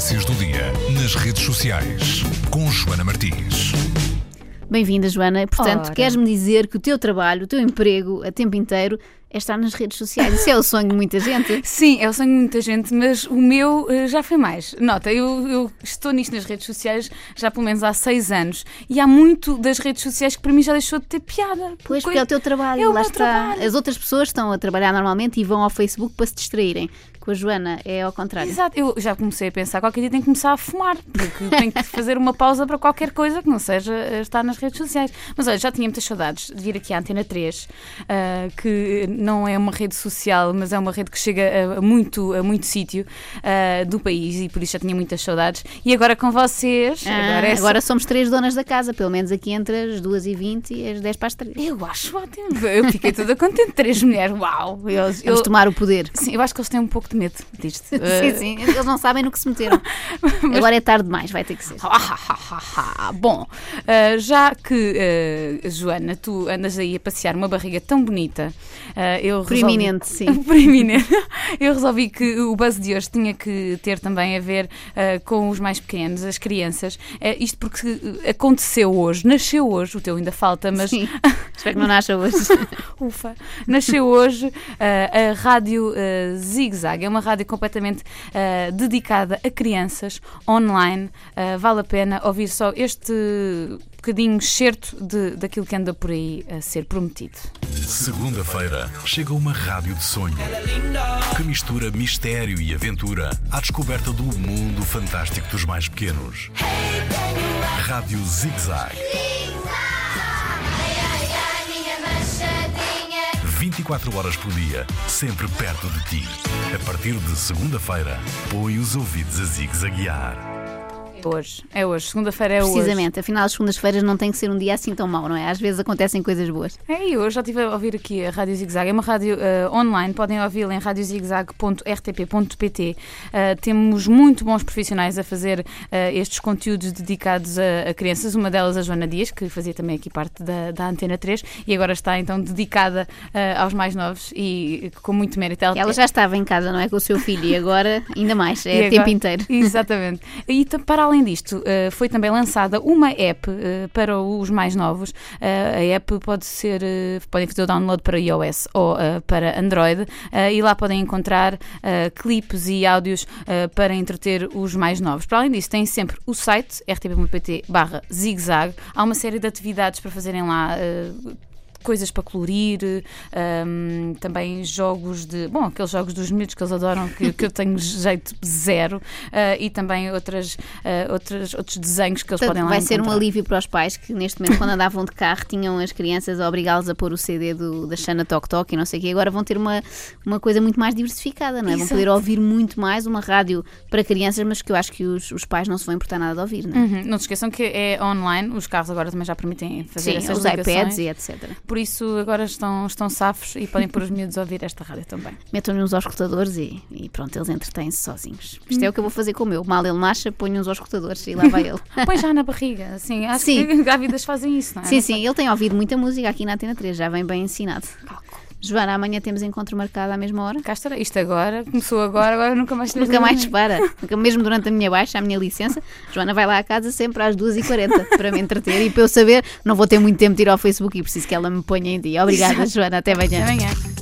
Tendências do dia nas redes sociais com Joana Martins. Bem-vinda, Joana. Portanto, queres-me dizer que o teu trabalho, o teu emprego, a tempo inteiro, é estar nas redes sociais. Isso é o sonho de muita gente. Sim, é o sonho de muita gente, mas o meu eh, já foi mais. Nota, eu, eu estou nisto nas redes sociais já pelo menos há seis anos e há muito das redes sociais que para mim já deixou de ter piada. Pois, porque é o teu trabalho. É o lá está. trabalho. As outras pessoas estão a trabalhar normalmente e vão ao Facebook para se distraírem. Com a Joana é ao contrário. Exato, eu já comecei a pensar qualquer dia tenho que começar a fumar, porque tenho que fazer uma pausa para qualquer coisa que não seja eh, estar nas redes sociais. Mas olha, já tinha muitas saudades de vir aqui à Antena 3, ah, que não é uma rede social, mas é uma rede que chega a, muito, a muito sítio ah, do país e por isso já tinha muitas saudades. E agora com vocês, Ah, agora é agora somos três donas da casa, pelo menos aqui entre as 2h20 e as 10 para as 3. Eu acho ótimo. Eu fiquei toda contente. Três mulheres, uau! Eu- Vamos tomar o poder. sim, eu acho que eles têm um pouco de medo disto. sim, Eh, sim, eles não sabem no que se meteram. Agora é tarde demais, vai ter que ser. Bom, uh, já que, uh, Joana, tu andas aí a passear uma barriga tão bonita, uh, eu resolvi... Proeminente, sim. Proeminente. Eu resolvi que o buzz de hoje tinha que ter também a ver uh, com os mais pequenos, as crianças. Uh, isto porque aconteceu hoje, nasceu hoje, o teu ainda falta, mas Sim. Espero que não nasça hoje. Ufa! Nasceu hoje uh, a Rádio Zig Zag. É uma rádio completamente dedicada a crianças, online. Vale a pena ouvir só este bocadinho certo de, daquilo que anda por aí a ser prometido. Segunda-feira chega uma rádio de sonho que mistura mistério e aventura à descoberta do mundo fantástico dos mais pequenos. Rádio Zig Zag. 24 horas por dia, sempre perto de ti. A partir de segunda-feira, põe os ouvidos a zigue-zaguear. Hoje, é hoje. Segunda-feira é hoje. Precisamente, afinal, as segundas-feiras não tem que ser um dia assim tão mau, não é? Às vezes acontecem coisas boas. É, e eu já estive a ouvir aqui a Rádio Zig Zag. É uma rádio eh, online, podem ouvi-la em radiozigzag.rtp.pt. Eh, temos muito bons profissionais a fazer eh, estes conteúdos dedicados a, a crianças. Uma delas, a Joana Dias, que fazia também aqui parte da, da Antena 3 e agora está então dedicada aos mais novos e com muito mérito. Ela já estava em casa, não é? Com o seu filho e agora ainda mais, é o tempo inteiro. Exatamente. E para além disto, eh, foi também lançada uma app eh, para os mais novos. Eh, a app pode ser, podem fazer o download para iOS ou para Android e lá podem encontrar clipes e áudios para entreter os mais novos. Para além disso, tem sempre o site rtp.pt barra zigzag. Há uma série de atividades para fazerem lá. Coisas para colorir, ehm, também jogos de. Bom, aqueles jogos dos miúdos que eles adoram, que, que eu tenho jeito zero, eh, e também outras, eh, outras, outros desenhos que eles Portanto, podem lá vai ser um encontrar. alívio para os pais que neste momento, quando andavam de carro, tinham as crianças a obrigá-los a pôr o CD do, da Xana Tok Tok e não sei o quê. Agora vão ter uma, uma coisa muito mais diversificada, não é? Vão poder ouvir muito mais uma rádio para crianças, mas que eu acho que os, os pais não se vão importar nada de ouvir, não é? Uhum, Não se esqueçam que é online, os carros agora também já permitem fazer Sim, essas os ligações. iPads e etc. Por isso agora estão, estão safos e podem pôr os miúdos a ouvir esta rádio também. Metam-lhe uns auscultadores e, e pronto, eles entretêm-se sozinhos. Isto é o que eu vou fazer com o meu. Mal ele nasce, ponho uns auscultadores e lá vai ele. Põe já na barriga, assim, acho Sim. que grávidas fazem isso, não é? Sim, Não sim, ele tem ouvido muita música aqui na Antena 3, já vem bem ensinado. Joana, amanhã temos encontro marcado à mesma hora? Cá estará. Isto agora, começou agora, agora nunca mais Nunca mais para. Mesmo durante a minha baixa, a minha licença, Joana vai lá à casa sempre às 2h40 para me entreter e para eu saber, não vou ter muito tempo de ir ao Facebook e preciso que ela me ponha em dia. Obrigada, Joana. Até amanhã. Amanhã.